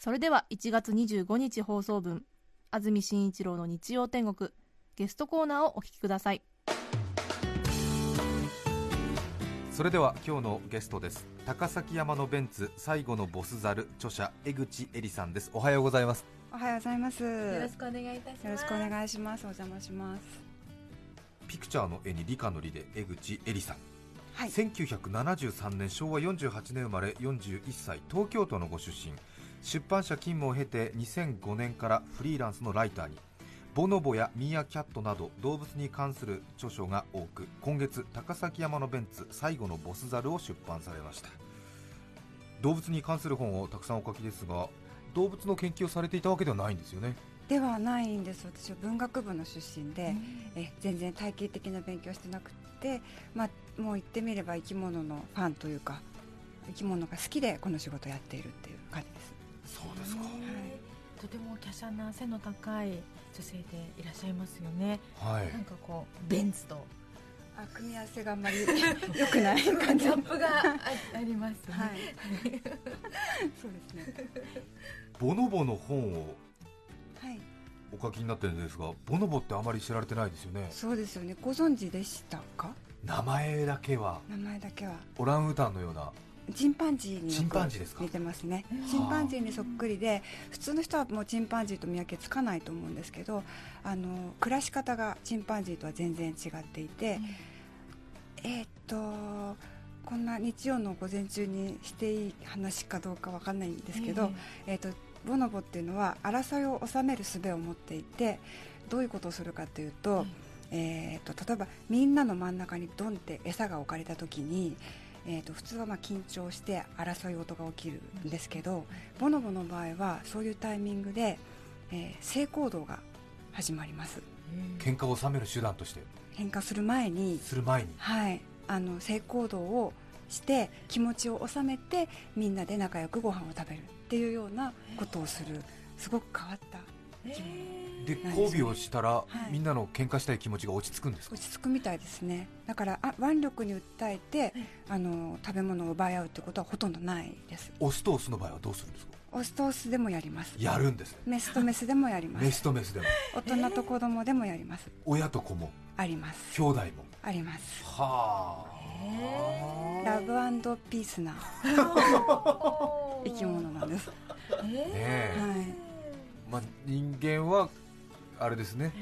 それでは1月25日放送分安住紳一郎の日曜天国ゲストコーナーをお聞きくださいそれでは今日のゲストです高崎山のベンツ最後のボスザル著者江口恵里さんですおはようございますおはようございます。よよろしくお願いいたしますろしくお願いします。お邪魔します。ピクチャーの絵に理科の理で江口恵里さん、はい。1973年昭和48年生まれ41歳東京都のご出身出版社勤務を経て2005年からフリーランスのライターにボノボやミーアキャットなど動物に関する著書が多く今月高崎山のベンツ最後のボスザルを出版されました動物に関する本をたくさんお書きですが動物の研究をされていたわけではないんですよねではないんです。私は文学部の出身で、え全然体系的な勉強してなくて、まあもう言ってみれば生き物のファンというか、生き物が好きでこの仕事をやっているっていう感じです。そうですかとても華奢な背の高い女性でいらっしゃいますよね。はいなんかこうベンツとあ組み合わせがあんまり 良くない感じ。ギャップがあありますね。はい。そうですね。ボノボの本をはい。お書きになってるんですがボノボってあまり知られてないですよねそうですよね。ご存知でしたか？名前だけは名前だけは。オランウータンのようなチンパンジーにチンパンジーですか？似てますね。チンパンジーにそっくりで普通の人はもうチンパンジーと見分けつかないと思うんですけどあの暮らし方がチンパンジーとは全然違っていて、えーっとこんな日曜の午前中にしていい話かどうかわかんないんですけど、えーっとボノボっていうのは争いを収める術を持っていてどういうことをするかというと,、えーっと例えばみんなの真ん中にドンって餌が置かれた時に、えー、と普通はまあ緊張して争い事が起きるんですけど、ボノボの場合はそういうタイミングで、えー性行動が始まります。喧嘩を収める手段として。喧嘩する前に、する前に。はい、あの性行動をして気持ちを収めてみんなで仲良くご飯を食べるっていうようなことをする。すごく変わったで交尾をしたら、い。みんなの喧嘩したい気持ちが落ち着くんですか？落ち着くみたいですね。だからあ腕力に訴えてあの食べ物を奪い合うってことはほとんどないです。オスとオスの場合はどうするんですか？オスとオスでもやります。やるんですね。メスとメスでもやりまメすスとメスでも。大人と子供でもやります。親と子も。あります。兄弟も。あります。はラブピースな 生き物なんです、あねえ、はい、まあ、人間はあれですね。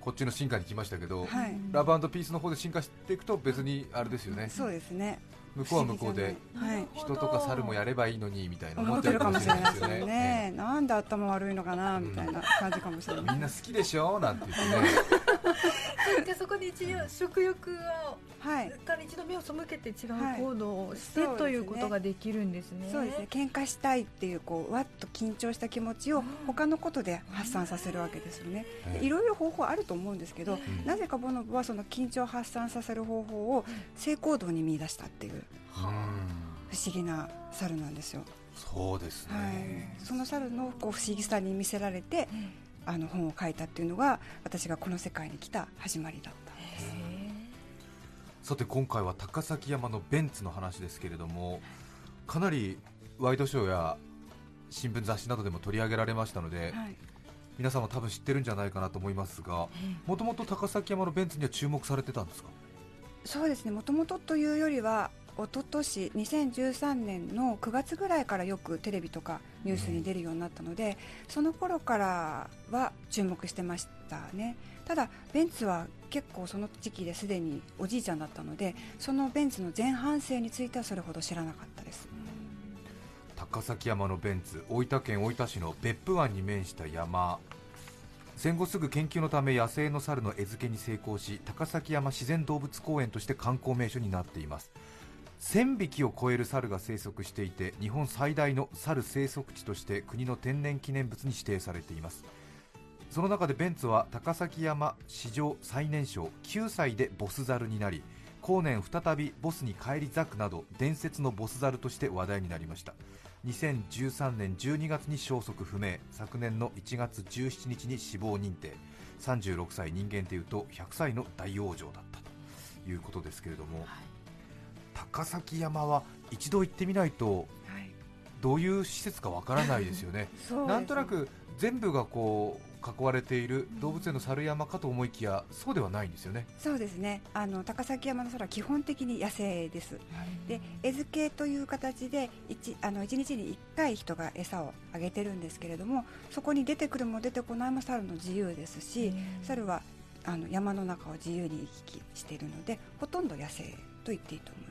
こっちの進化に来ましたけど、はい、ラブピースの方で進化していくと別にあれですよね。そうですね。向こうは向こうではい。人とか猿もやればいいのにみたいな思ってるかもしれないですよね。ね。なんで頭悪いのかなみたいな感じかもしれない。みんな好きでしょ？なんて言ってねじゃあそこで一度食欲をはい。から一度目を背けて違うはい行動をして、そうですねということができるんですね。そうですね。喧嘩したいっていうこうわっと緊張した気持ちを他のことで発散させるわけですよね、い。ろいろ方法あると思うんですけど、ん。なぜかボノボはその緊張を発散させる方法を性行動に見出したっていううん。不思議な猿なんですよ、そうですはい。ね、、その猿のこう不思議さに見せられて、あの本を書いたっていうのが私がこの世界に来た始まりだったんです、さて今回は高崎山のベンツの話ですけれどもかなりワイドショーや新聞雑誌などでも取り上げられましたので、はい、皆さんも多分知ってるんじゃないかなと思いますがもともと高崎山のベンツには注目されてたんですか？そうですね。もともとというよりは一昨年2013年の9月ぐらいからよくテレビとかニュースに出るようになったので、その頃からは注目してましたね。ただベンツは結構その時期ですでにおじいちゃんだったのでそのベンツの前半生についてはそれほど知らなかったです。高崎山のベンツ大分県大分市の別府湾に面した山。戦後すぐ研究のため野生の猿の餌付けに成功し高崎山自然動物公園として観光名所になっています。1000匹を超える猿が生息していて日本最大の猿生息地として国の天然記念物に指定されています。その中でベンツは高崎山史上最年少9歳でボス猿になり後年再びボスに返り咲くなど伝説のボス猿として話題になりました。2013年12月に消息不明昨年の1月17日に死亡認定。36歳人間でいうと100歳の大往生だったということですけれども、高崎山は一度行ってみないとはい。どういう施設かわからないですよね。すね。なんとなく全部がこう囲われている動物園の猿山かと思いきやそうではないんですよね、そうですね。あの高崎山の空は基本的に野生です。で餌付けという形で 1, あの1日に1回人が餌をあげてるんですけれどもそこに出てくるも出てこないも猿の自由ですし猿はあの山の中を自由に行き来しているのでほとんど野生と言っていいと思います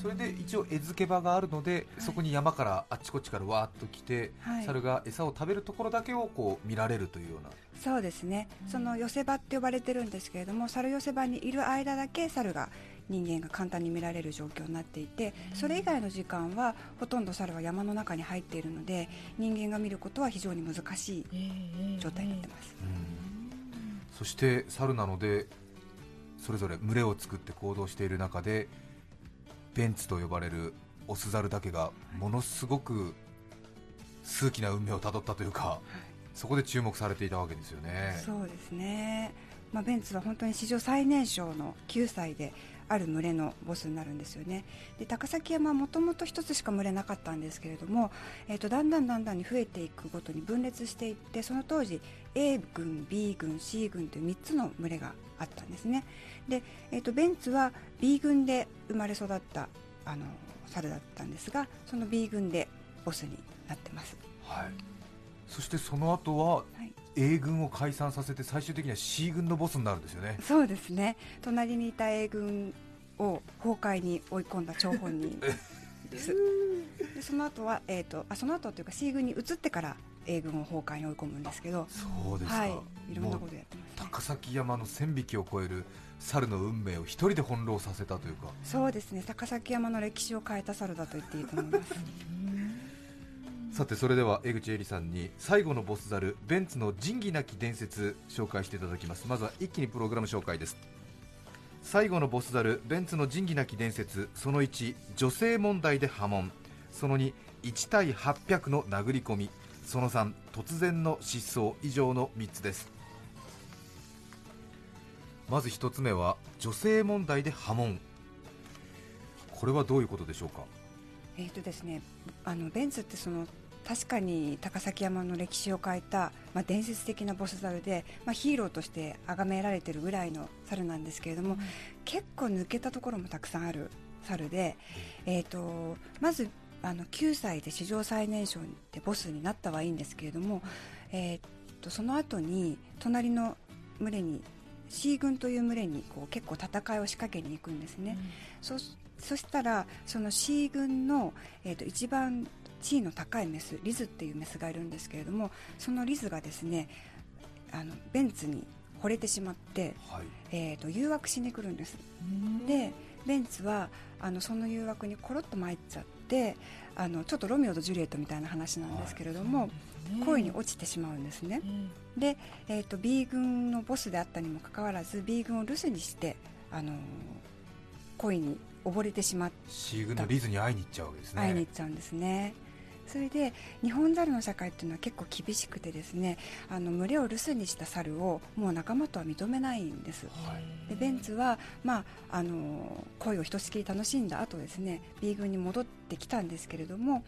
それで一応餌付け場があるので、い。そこに山からあっちこっちからわーっと来て、はい。猿が餌を食べるところだけをこう見られるというような。そうですね。その寄せ場って呼ばれてるんですけれども猿寄せ場にいる間だけ猿が人間が簡単に見られる状況になっていてそれ以外の時間はほとんど猿は山の中に入っているので人間が見ることは非常に難しい状態になってます。そして猿なのでそれぞれ群れを作って行動している中でベンツと呼ばれるオス猿だけがものすごく数奇な運命をたどったというか、そこで注目されていたわけですよね。そうですね、まあ、ベンツは本当に史上最年少の9歳である群れのボスになるんですよね。で高崎山はもともと1つしか群れなかったんですけれども、えー、とだんだんだんだんに増えていくごとに分裂していってその当時 A 軍 B 軍 C 軍という3つの群れがあったんですねで、えー、とベンツは B 軍で生まれ育ったあの猿だったんですがその B 軍でボスになってます、はい、そしてその後ははい。A 軍を解散させて最終的には C 軍のボスになるんですよね。そうですね。隣にいた A 軍を崩壊に追い込んだ張本人。です。でその後は、えー、とあその後というか C 軍に移ってから A 軍を崩壊に追い込むんですけど。そうですか、はい。いろんなことやってます、ね、高崎山の1000匹を超える猿の運命を一人で翻弄させたというか。そうですね。高崎山の歴史を変えた猿だと言っていいと思いますさてそれでは江口絵里さんに最後のボス猿ベンツの仁義なき伝説紹介していただきます。まずは一気にプログラム紹介です。最後のボス猿ベンツの仁義なき伝説その1女性問題で波紋。その21対800の殴り込み。その3突然の失踪。以上の3つですまず1つ目は女性問題で波紋。これはどういうことでしょうか？えーとですね、あのベンツってその確かに高崎山の歴史を変えた、まあ、伝説的なボス猿で、まあ、ヒーローとして崇められてるぐらいの猿なんですけれども、結構抜けたところもたくさんある猿で、えー、とまずあの9歳で史上最年少でボスになったはいいんですけれども、えー、とその後に隣の群れに C 軍という群れにこう結構戦いを仕掛けに行くんですね。そそしたらその C 軍の、えー、と一番地位の高いメスリズっていうメスがいるんですけれどもそのリズがですねあのベンツに惚れてしまって、はい。えー、と誘惑しに来るんです。でベンツはあのその誘惑にコロッと参っちゃってあのちょっとロミオとジュリエットみたいな話なんですけれども、恋に落ちてしまうんですね。で、えー、と B 軍のボスであったにもかかわらず B 軍を留守にしてあの恋に溺れてしまっ C 軍のリズに会いに行っちゃうわけですね。会いに行っちゃうんですね。それで日本猿の社会っていうのは結構厳しくてですねあの群れを留守にした猿をもう仲間とは認めないんです。でベンツは、まあ、あの恋をひとしきり楽しんだ後ですね B 軍に戻ってきたんですけれども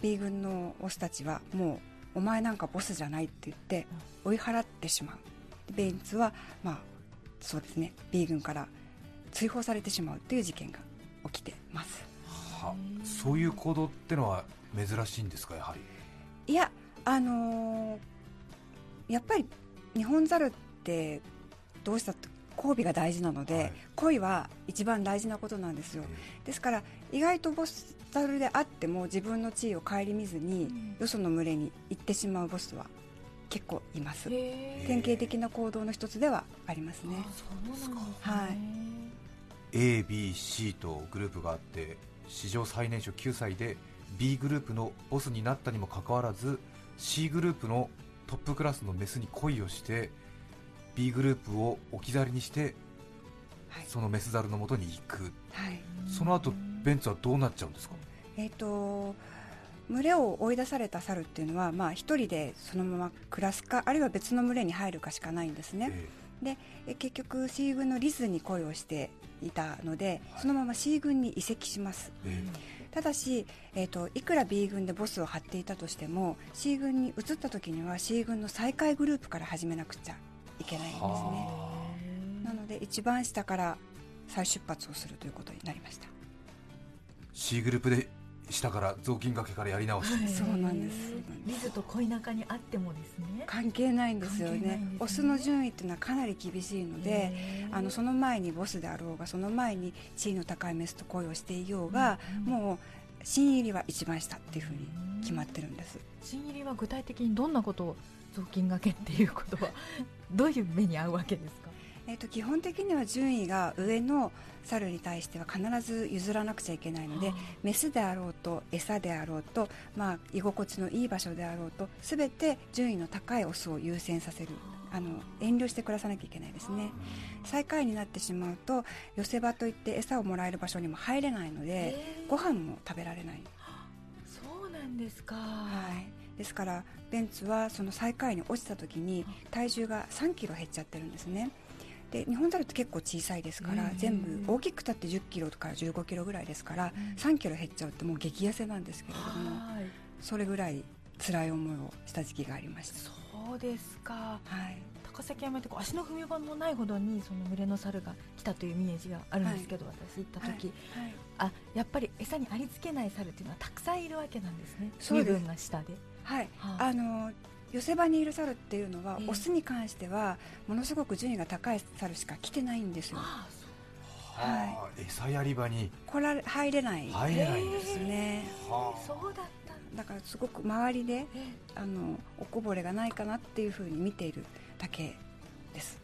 B 軍のオスたちはもうお前なんかボスじゃないって言って追い払ってしまう。ベンツは、まあ、そうですね。B 軍から追放されてしまうという事件が起きてます。はそういう行動ってのは珍しいんですかやはり？いやあのーやっぱり日本猿ってどうしたって交尾が大事なので、はい。恋は一番大事なことなんですよ。ですから意外とボス猿であっても自分の地位を顧みずに、よその群れに行ってしまうボスは結構います。典型的な行動の一つではありますね。そうなんですねはい。ABC とグループがあって史上最年少9歳で B グループのボスになったにもかかわらず C グループのトップクラスのメスに恋をして B グループを置き去りにしてはい。そのメスザルのもとに行く。はい。その後ベンツはどうなっちゃうんですか？えー、と群れを追い出された猿っていうのは、まあ、一人でそのまま暮らすかあるいは別の群れに入るかしかないんですね、ええ。結局 C 軍のリズに恋をしていたのでそのまま C 軍に移籍します。ええ。ただし、えー、といくら B 軍でボスを張っていたとしても C 軍に移った時には C 軍の最下位グループから始めなくちゃいけないんですね。はなので一番下から再出発をするということになりました。C グループで下から雑巾掛けからやり直し、そうなんですそうなんです。リズと恋仲にあってもですね。関係ないんですよね。ね。オスの順位っていうのはかなり厳しいのであのその前にボスであろうがその前に地位の高いメスと恋をしていようが、うんうん。もう新入りは一番下っていうふうに決まってるんです。新入りは具体的にどんなことを雑巾掛けっていうことはどういう目に遭うわけですか？えー、と基本的には順位が上の猿に対しては必ず譲らなくちゃいけないのでメスであろうと餌であろうと、まあ、居心地のいい場所であろうと全て順位の高いオスを優先させる。あの遠慮して暮らさなきゃいけないですね。最下位になってしまうと寄せ場といって餌をもらえる場所にも入れないのでへー。ご飯も食べられない、そうなんですか、はい、ですからベンツはその最下位に落ちた時に体重が3キロ減っちゃってるんですねで日本猿って結構小さいですからうん全部大きくたって1 0キロから1 5キロぐらいですからうん。3キロ減っちゃうってもう激痩せなんですけれどもはい。それぐらい辛い思いをした時期がありました。そうですか。はい。高崎山ってこう足の踏み場もないほどにその群れの猿が来たというイメージがあるんですけど、私行った時、はい。あやっぱり餌にありつけない猿っていうのはたくさんいるわけなんですね。そう身分が下で。はい、はあの寄せ場にいる猿っていうのは、ええ。オスに関してはものすごく順位が高い猿しか来てないんですよ。はあ餌やり場に。来られ入れない。入れないんですね。はあ。そうだったんだ。だからすごく周りでえあのおこぼれがないかなっていうふうに見ているだけです。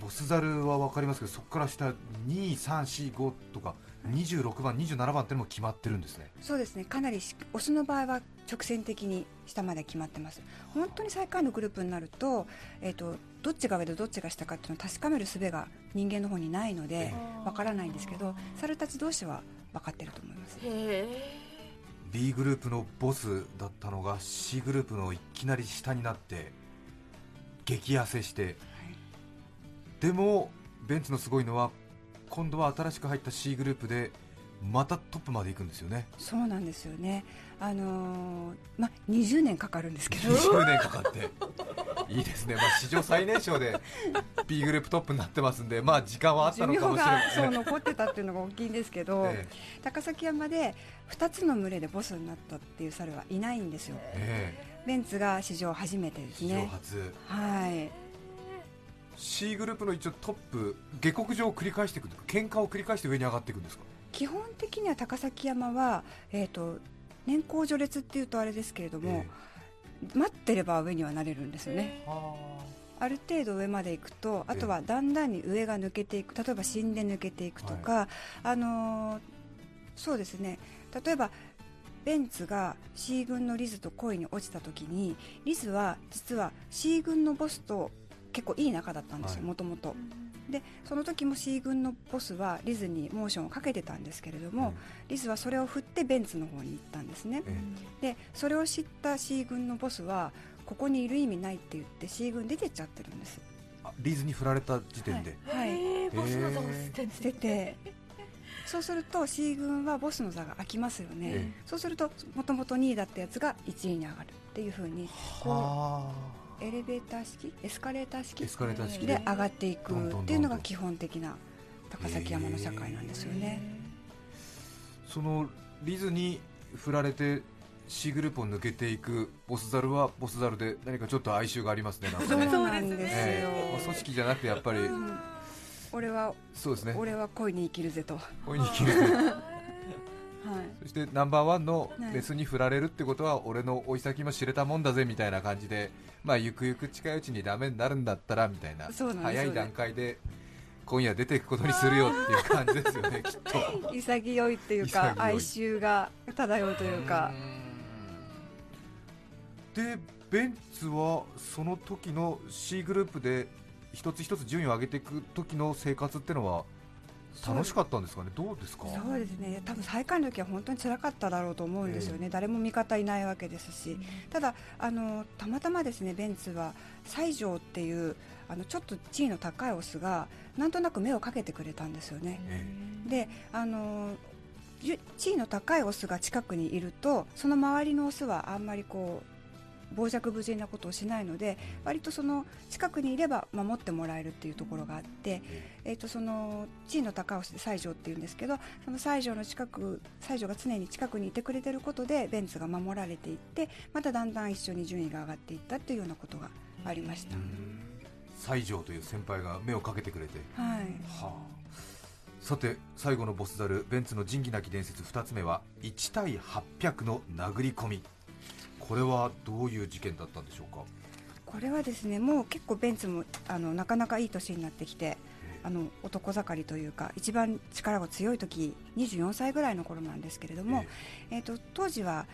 ボスザルは分かりますけどそこから下2345とか26番27番ってのも決まってるんですね。そうですね。かなりしオスの場合は直線的に下まで決まってます。本当に最下位のグループになると,、えー、とどっちが上でどっちが下かっていうのを確かめる術が人間の方にないのでえわからないんですけど猿たち同士は分かってると思います。B グループのボスだったのが C グループのいきなり下になって激痩せして。でもベンツのすごいのは今度は新しく入った C グループでまたトップまで行くんですよね。そうなんですよね。あのーまあ20年かかるんですけど。20年かかって。いいですね、まあ、史上最年少で B グループトップになってますんで、まあ、時間はあったのかもしれながそういですね残ってたっていうのが大きいんですけど、え高崎山で2つの群れでボスになったっていう猿はいないんですよ。ええ。ベンツが史上初めてです史上ね初。はい。C グループの一応トップ下克上を繰り返していくんですか？喧嘩を繰り返して上に上がっていくんですか？基本的には高崎山は、えー、と年功序列っていうとあれですけれども、待ってれば上にはなれるんですよね、ある程度上まで行くとあとはだんだんに上が抜けていく例えば死んで抜けていくとか、あのーそうですね。例えばベンツが C 軍のリズと恋に落ちた時にリズは実は C 軍のボスと結構いい仲だったんですよはい。もともとでその時も C 軍のボスはリズにモーションをかけてたんですけれども、リズはそれを振ってベンツの方に行ったんですね。えでそれを知った C 軍のボスはここにいる意味ないって言って C 軍出てっちゃってるんです。あリーズに振られた時点で、はい。へえ。ボスの座を捨てて。そうすると C 軍はボスの座が空きますよね、えそうするともともと2位だったやつが1位に上がるっていうふうにこはうエレベーター式エスカレーター式エスカレーター式でで上がっていくっていうのが基本的な高崎山の社会なんですよね、そのリズに振られて C グループを抜けていくボスザルはボスザルで何かちょっと哀愁がありますねなんか そうねなんですよ、ええ。まあ組織じゃなくてやっぱり。うん。俺はそうですね。俺は恋に生きるぜと、はここに生きるい、そしてナンバーワンのはい。メスに振られるってことは俺の追い先も知れたもんだぜみたいな感じでまあゆくゆく近いうちにダメになるんだったらみたいな早い段階で今夜出ていくことにするよっていう感じですよね きっと。潔いっていうか哀愁が漂うというか。でベンツはその時の C グループで一つ一つ順位を上げていく時の生活ってのは楽しかったんですかね、どうですか？そうですね。多分最下位の時は本当に辛かっただろうと思うんですよね、誰も味方いないわけですし、ただあの、たまたまですねベンツは西条っていうあのちょっと地位の高いオスがなんとなく目をかけてくれたんですよね。えであの地位の高いオスが近くにいるとその周りのオスはあんまりこう傍若無人なことをしないので割とその近くにいれば守ってもらえるっていうところがあって、えー、とその地位の高いオスで西条っていうんですけどその西条の近く西条が常に近くにいてくれてることでベンツが守られていってまただんだん一緒に順位が上がっていったっていうようなことがありました。西条という先輩が目をかけてくれて、はい。はあ、さて最後のボスザルベンツの仁義なき伝説2つ目は1対800の殴り込みこれはどういう事件だったんでしょうか？これはですねもう結構ベンツもあのなかなかいい年になってきてあの男盛りというか一番力が強い時24歳ぐらいの頃なんですけれども、えー、と当時は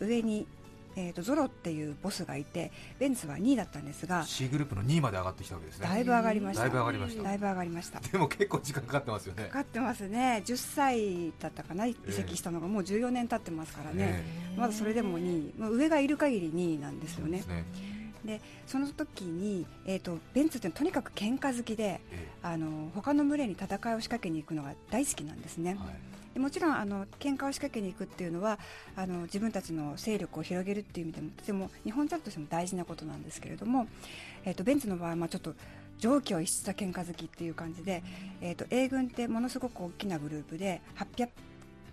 上に、えー、とゾロっていうボスがいてベンツは2位だったんですが C グループの2位まで上がってきたわけですね。だいぶ上がりました。だいぶ上がりました。だいぶ上がりました。でも結構時間かかってますよね。かかってますね。10歳だったかな？移籍したのがもう14年経ってますからね、まだそれでも2位。もう上がいる限り2位なんですよね。でその時に、えー、とベンツってとにかく喧嘩好きでえあの他の群れに戦いを仕掛けに行くのが大好きなんですね。え、はいでもちろんあの喧嘩を仕掛けに行くっていうのはあの自分たちの勢力を広げるっていう意味でもとても日本ザルとしても大事なことなんですけれども、えー、とベンツの場合はまあちょっと常軌を逸した喧嘩好きっていう感じで、えー、と A 軍ってものすごく大きなグループで800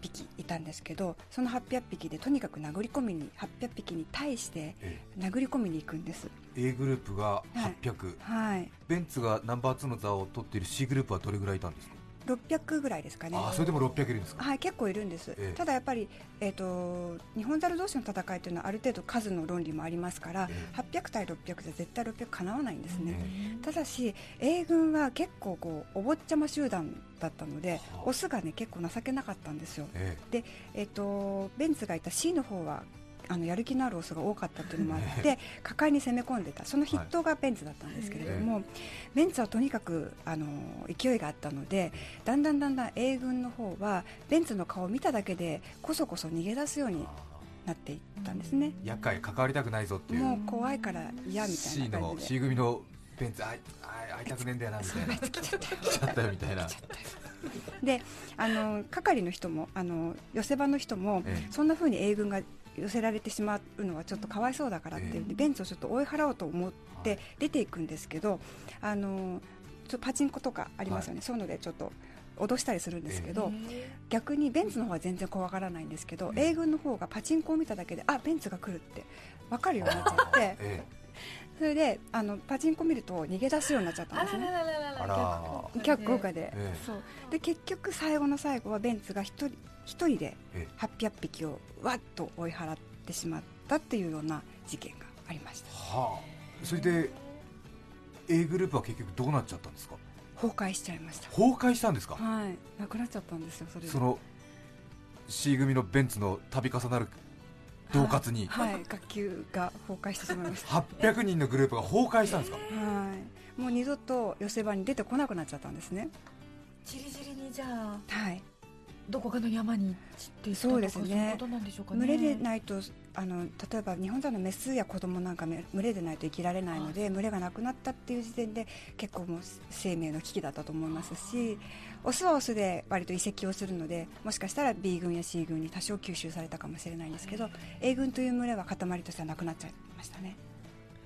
匹いたんですけどその800匹でとにかく殴り込みに800匹に対してえ殴り込みに行くんです。え A グループが800、はい。ベンツがナンバー2の座を取っている C グループはどれぐらいいたんですか、600ぐらいですかね。ああそれでも600いるんですか、はい、結構いるんです、ええ。ただやっぱり、えー、と日本猿同士の戦いというのはある程度数の論理もありますから、え800対600じゃ絶対600かなわないんですね、えただし A 軍は結構こうお坊ちゃま集団だったので、はあ。オスがね結構情けなかったんですよ。ええ。ー、とベンツがいた C の方はあのやる気のあるオスが多かったっていうのもあって果敢に攻め込んでた。その筆頭がベンツだったんですけれども、ベンツはとにかくあの勢いがあったのでだんだんだんだん A 軍の方はベンツの顔を見ただけでこそこそ逃げ出すようになっていったんですねえ厄介関わりたくないぞっていうもう怖いから嫌みたいな感じで C 組のベンツあいあい会いたくねえんだよなみたいな来ちゃったよみたいなであの係の人もあの寄せ場の人も、ええそんな風に A 軍が寄せられてしまうのはちょっとかわいそうだからっていうんで、ええ。ベンツをちょっと追い払おうと思って出ていくんですけど、あのちょっとパチンコとかありますよね、そういうのでちょっと脅したりするんですけど、逆にベンツの方は全然怖がらないんですけど、ええ。A 軍の方がパチンコを見ただけであベンツが来るって分かるようになっちゃって えそれであのパチンコ見ると逃げ出すようになっちゃったんですね。あら。逆効果で,、ええ。そう。で結局最後の最後はベンツが一人一人でえ800匹をわっと追い払ってしまったっていうような事件がありました。はあ。それで A グループは結局どうなっちゃったんですか？崩壊しちゃいました。崩壊したんですか？はい。なくなっちゃったんですよそれで。その C 組のベンツの度重なる恫喝に。はい。学級が崩壊してしまいました。800人のグループが崩壊したんですか？はい。もう二度と寄せ場に出てこなくなっちゃったんですね。じりじりにじゃあ。はいどこかの山に散っていったとかそうですね。そういうことなんでしょうかね。群れでないとあの例えば日本座のメスや子供なんかめ群れでないと生きられないので群れがなくなったっていう時点で結構もう生命の危機だったと思いますしオスはオスで割と移籍をするのでもしかしたら B 軍や C 軍に多少吸収されたかもしれないんですけど A 軍という群れは塊としてはなくなっちゃいましたね。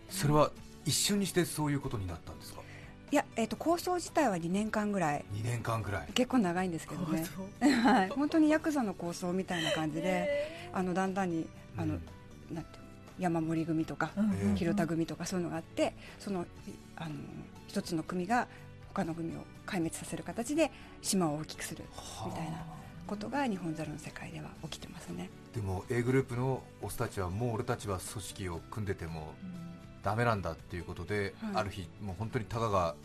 それは一瞬にしてそういうことになったんですか？いや、えー、と構想自体は2年間ぐらい。2年間くらい。結構長いんですけどね。はい。本当にヤクザの構想みたいな感じであのだんだんにあの、なんていうの？山盛り組とか、ええ広田組とかそういうのがあってそのあの一つの組が他の組を壊滅させる形で島を大きくするみたいなことが日本猿の世界では起きてますね。でも A グループのオスたちはもう俺たちは組織を組んでてもダメなんだっていうことで、はい。ある日もう本当にタガが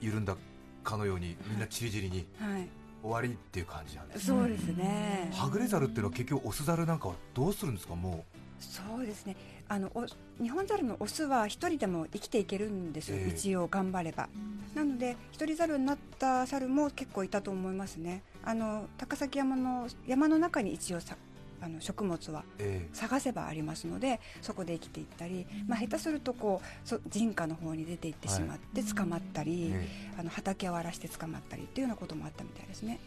緩んだかのようにみんなちりぢりにはい。終わりっていう感じなんです。そうですね。はぐれ猿っていうのは結局オス猿なんかはどうするんですか？もそうですね。あのお日本猿のオスは一人でも生きていけるんですよ、ええ。一応頑張れば。なので一人猿になった猿も結構いたと思いますね。あの高崎山の山の中に一応さあの食物は探せばありますのでそこで生きていったり、まあ、下手するとこうそ人家の方に出て行ってしまって捕まったえり、えあの畑を荒らして捕まったりっていうようなこともあったみたいですね。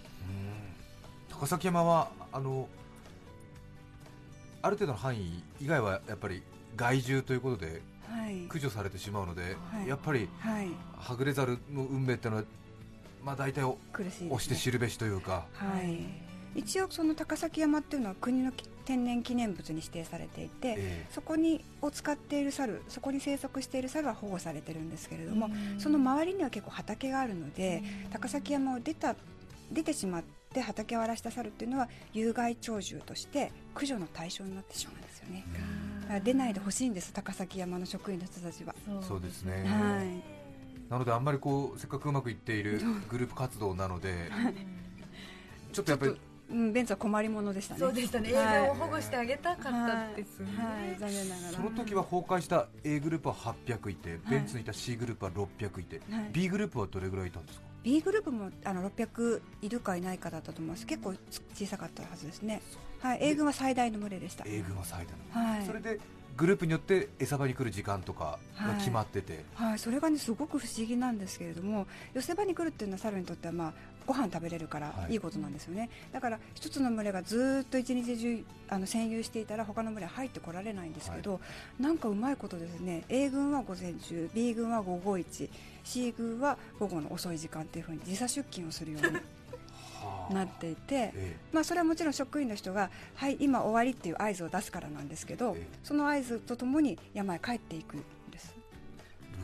うん。高崎山はあのある程度の範囲以外はやっぱり害獣ということではい。駆除されてしまうので、はい。やっぱりはい。はぐれ猿の運命っていうのは、まあ、大体お苦しいです、ね、押して知るべしというか、はい、一応その高崎山っていうのは国の天然記念物に指定されていて、えそこにを使っている猿そこに生息している猿は保護されてるんですけれども、その周りには結構畑があるので、高崎山を出た出てしまって畑を荒らした猿っていうのは有害鳥獣として駆除の対象になってしまうんですよね。だから出ないでほしいんです高崎山の職員の人たちは、そう。ですね、はい。なのであんまりこうせっかくうまくいっているグループ活動なので、ちょっとやっぱりうん、ベンツは困りものでしたね。そうでしたね。映はい。画を保護してあげたかったですね、はい、はい残念ながら。その時は崩壊した A グループは800いて、ベンツにいた C グループは600いて、はい。B グループはどれぐらいいたんですか？B グループもあの600いるかいないかだったと思います結構小さかったはずですね、はい、A 軍は最大の群れでした、A 軍は最大の、はい。それでグループによって餌場に来る時間とかが決まってて、はい、それがねすごく不思議なんですけれども寄せ場に来るっていうのは猿にとってはまあご飯食べれるからはい。いいことなんですよね、だから一つの群れがずーっと一日中あの占有していたら他の群れは入ってこられないんですけど、なんかうまいことですね A 軍は午前中 B 軍は午後1 C 軍は午後の遅い時間っていうふうに時差出勤をするようにはあ。なっていて、え。まあ、それはもちろん職員の人が「はい今終わり」っていう合図を出すからなんですけど、ええ。その合図とともに山へ帰っていく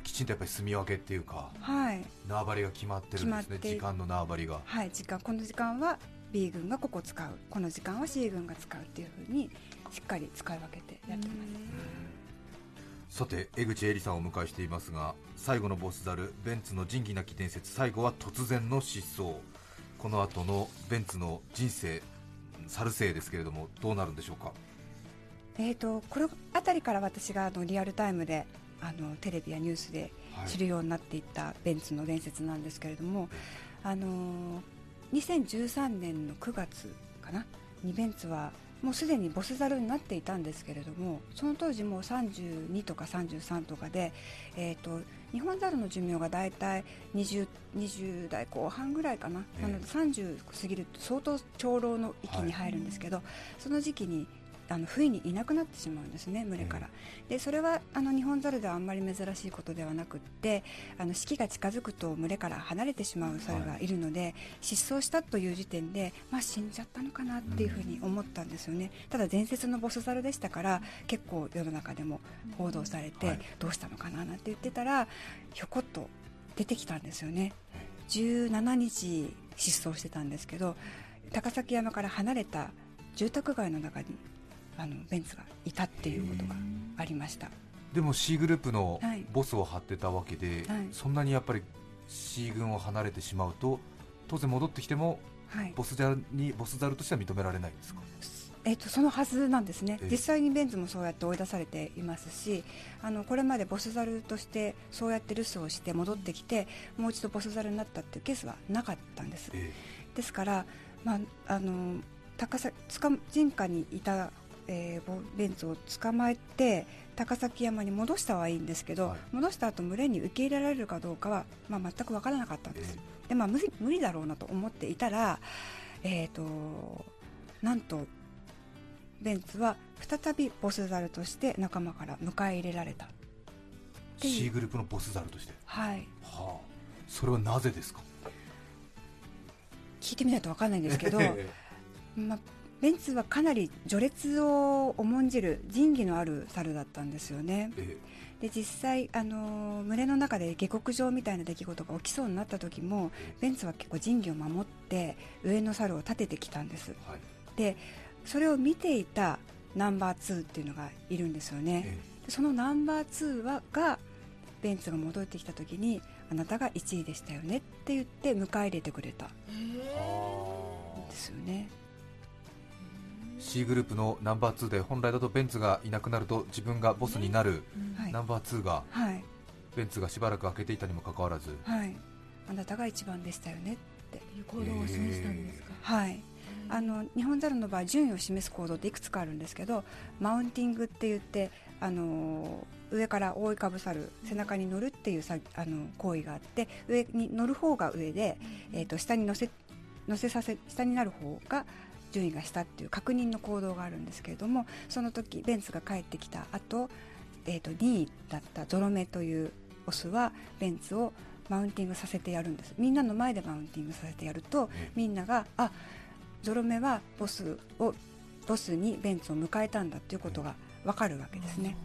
きちんとやっぱり住み分けっていうかはい。縄張りが決まってるんですね時間の縄張りが。はい、時間この時間は B 軍がここ使う。この時間は C 軍が使うっていうふうにしっかり使い分けてやってます、さて江口絵里さんをお迎えしていますが最後のボスザルベンツの仁義なき伝説最後は突然の失踪。この後のベンツの人生猿生ですけれどもどうなるんでしょうか？えー、とこの辺りから私があのリアルタイムであのテレビやニュースではい知るようになっていったベンツの伝説なんですけれども、あのー2013年の9月かなにベンツはもうすでにボスザルになっていたんですけれどもその当時もう32とか33とかで、えー、と日本ザルの寿命が大体 20, 20代後半ぐらいかな、ええなので30過ぎると相当長老の域に入るんですけど、その時期にあの不意にいなくなってしまうんですね群れから、でそれはあの日本ザルではあんまり珍しいことではなくってあの四季が近づくと群れから離れてしまう猿がいるので、失踪したという時点で、まあ、死んじゃったのかなっていうふうに思ったんですよね、ただ伝説のボスザルでしたから結構世の中でも報道されて、はい。どうしたのかななんて言ってたらひょこっと出てきたんですよね。17日失踪してたんですけど高崎山から離れた住宅街の中にあのベンツがいたっていうことがありました。でも C グループのはい。ボスを張ってたわけで、はい。そんなにやっぱり C 軍を離れてしまうと当然戻ってきてもはい。ボスザルにボスザルとしては認められないんですか？えっとそのはずなんですね。ええ。実際にベンツもそうやって追い出されていますしあのこれまでボスザルとしてそうやって留守をして戻ってきてもう一度ボスザルになったっていうケースはなかったんです。えですから、まあ、あの高崎つか人家にいた、えーボベンツを捕まえて高崎山に戻したはいいんですけど、はい。戻した後群れに受け入れられるかどうかは、まあ、全く分からなかったんです、でまあ、無理無理だろうなと思っていたら、えー、となんとベンツは再びボスザルとして仲間から迎え入れられた。え C グループのボスザルとして？はい。はあ。それはなぜですか？聞いてみないと分かんないんですけど、え。まあ、ベンツはかなり序列を重んじる仁義のある猿だったんですよね。えで実際、あのー群れの中で下克上みたいな出来事が起きそうになった時もベンツは結構仁義を守って上の猿を立ててきたんです。はい。でそれを見ていたナンバー2っていうのがいるんですよね。そのナンバー2はがベンツが戻ってきた時にあなたが1位でしたよねってって言って迎え入れてくれた。んですよね C グループのナンバー2で本来だとベンツがいなくなると自分がボスになるはい。ナンバー2がはい。ベンツがしばらく開けていたにもかかわらず。はい。あなたが一番でしたよねいう行動を示したんですか、はい。あの日本ザルの場合順位を示す行動っていくつかあるんですけどマウンティングって言ってあの上から覆いかぶさる背中に乗るっていうさあの行為があって上に乗る方が上で、えー、と下に乗せ乗せさせ下になる方が順位が下っていう確認の行動があるんですけれどもその時ベンツが帰ってきた後、えー、と2位だったゾロ目というオスはベンツをマウンティングさせてやるんです。みんなの前でマウンティングさせてやるとええみんながあゾロ目はボスをボスにベンツを迎えたんだっていうことが分かるわけですね。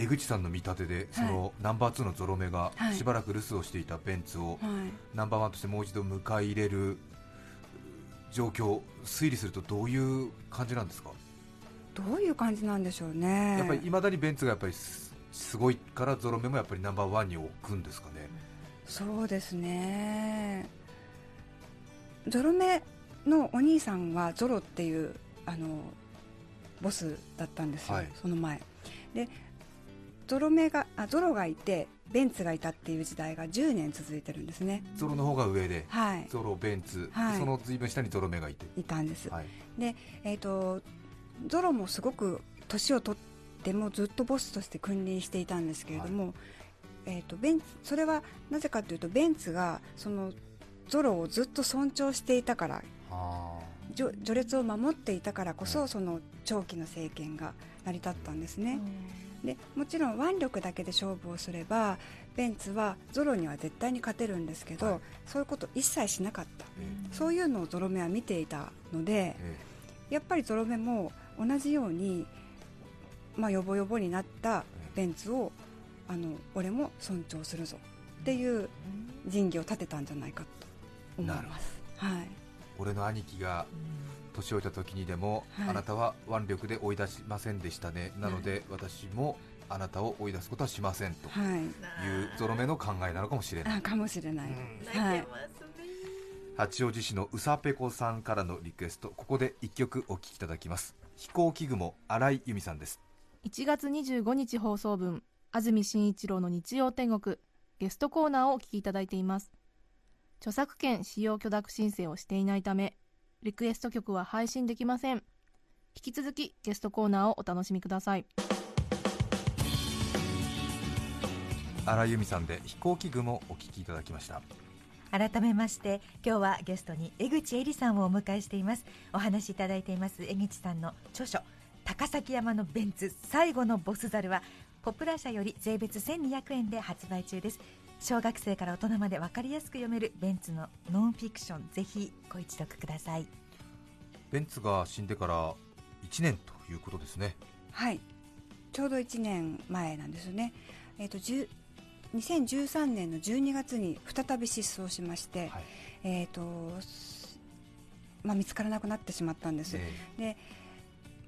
江口さんの見立てでそのナンバー2のゾロ目がはい。しばらく留守をしていたベンツをはい。ナンバーワンとしてもう一度迎え入れる状況推理するとどういう感じなんですか、どういう感じなんでしょうね。やっぱりいまだにベンツがやっぱりすすごいからゾロ目もやっぱりナンバーワンに置くんですかねそうですね。ゾロ目のお兄さんはゾロっていうあのボスだったんですよ、はいその前。でゾロ目があゾロがいてベンツがいたっていう時代が10年続いてるんですね。ゾロの方が上ではい。ゾロ、ベンツ、はいその随分下にゾロ目がいて、いたんです。はい、で、えー、とゾロもすごく年を取ってもずっとボスとして君臨していたんですけれども、えー、とベンツそれはなぜかというとベンツがそのゾロをずっと尊重していたからあ序序列を守っていたからこそ、はいその長期の政権が成り立ったんですね。でもちろん腕力だけで勝負をすればベンツはゾロには絶対に勝てるんですけど、はい。そういうこと一切しなかった。えそういうのをゾロ目は見ていたので、ええやっぱりゾロ目も同じように、まあ、ヨボヨボになったベンツをあの俺も尊重するぞっていう仁義を立てたんじゃないかと思います。はい、俺の兄貴が年老いた時にでも、はい。あなたは腕力で追い出しませんでしたね、なので私もあなたを追い出すことはしませんとはい、いうゾロ目の考えなのかもしれない。あかもしれない、うん。はい、八王子市のうさぺこさんからのリクエスト。ここで一曲お聴きいただきます。飛行機雲新井由美さんです。1月25日放送分安住紳一郎の日曜天国。ゲストコーナーをお聞きいただいています。著作権使用許諾申請をしていないためリクエスト曲は配信できません。引き続きゲストコーナーをお楽しみください。新井由美さんで飛行機雲お聴きいただきました。改めまして今日はゲストに江口恵里さんをお迎えしています。お話しいただいています江口さんの著書高崎山のベンツ最後のボスザルはポプラ社より税別1200円で発売中です小学生から大人まで分かりやすく読めるベンツのノンフィクションぜひご一読ください。ベンツが死んでから1年ということですね。はい、ちょうど1年前なんですよね、えー、と10 2013年の12月に再び失踪しまして、はい。えーとすまあ、見つからなくなってしまったんです、え。で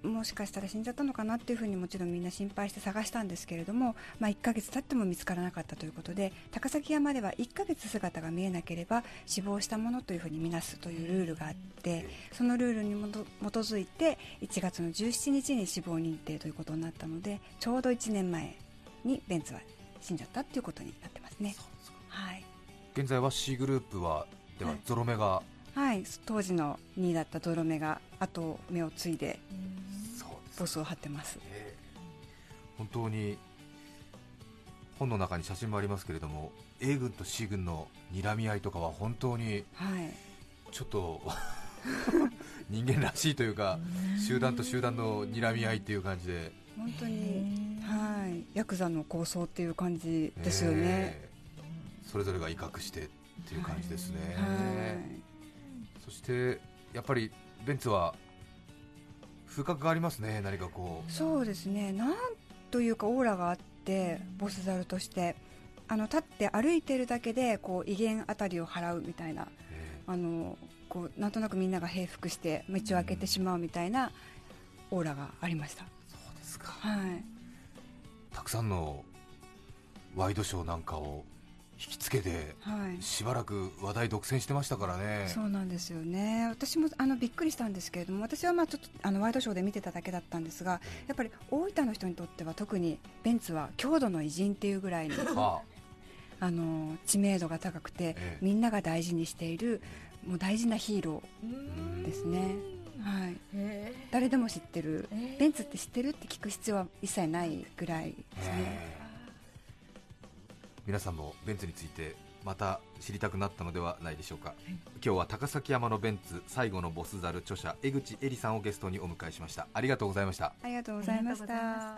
もしかしたら死んじゃったのかなっていうふうにもちろんみんな心配して探したんですけれども、まあ、1ヶ月経っても見つからなかったということで高崎山では1ヶ月姿が見えなければ死亡したものというふうに見なすというルールがあってそのルールに基づいて1月の17日に死亡認定ということになったのでちょうど1年前にベンツは死んじゃったということになってますね。はい。現在は C グループはでははい。ゾロ目が、はい、当時の2位だったゾロ目が後目を継いでボスを張ってます。ええ。本当に本の中に写真もありますけれども A 軍と C 軍の睨み合いとかは本当にはい。ちょっと 人間らしいというか集団と集団の睨み合いっていう感じで。本当に、はい、ヤクザの構想っていう感じですよね。ええ。それぞれが威嚇してっていう感じですね、はい、そしてやっぱりベンツは風格がありますね何かこうそうですね。なんというかオーラがあって、ボスザルとして。あの立って歩いてるだけでこう威厳あたりを払うみたいなえあのこうなんとなくみんなが平服して道を開けてしまうみたいなオーラがありました。えそうですかはい。たくさんのワイドショーなんかを引きつけてはい。しばらく話題独占してましたからね。そうなんですよね。私もあのびっくりしたんですけれども私はまあちょっとあのワイドショーで見てただけだったんですがやっぱり大分の人にとっては特にベンツは郷土の偉人っていうぐらいには あの知名度が高くて、ええ。みんなが大事にしているもう大事なヒーロあーですね、はい、へ誰でも知ってる、え。ベンツって知ってるって聞く必要は一切ないぐらいですね、ええ皆さんもベンツについてまた知りたくなったのではないでしょうか、今日は高崎山のベンツ最後のボスザル著者江口恵里さんをゲストにお迎えしました。ありがとうございました。ありがとうございました。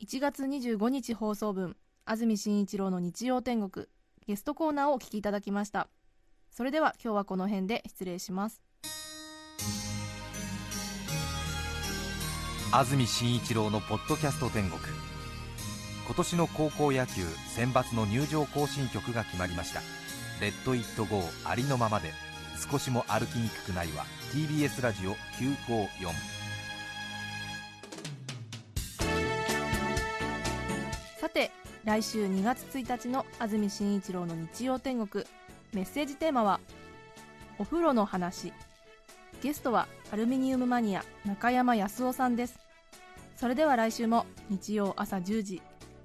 1月25日放送分安住紳一郎の日曜天国ゲストコーナーをお聞きいただきました。それでは今日はこの辺で失礼します。安住紳一郎のポッドキャスト天国今年の高校野球選抜の入場行進曲が決まりました「レッド・イット・ゴーありのままで。少しも歩きにくくないわ。TBS ラジオ954」さて来週2月1日の安住紳一郎の日曜天国。メッセージテーマは「お風呂の話」ゲストはアルミニウムマニア中山康夫さんです。それでは来週も日曜朝10時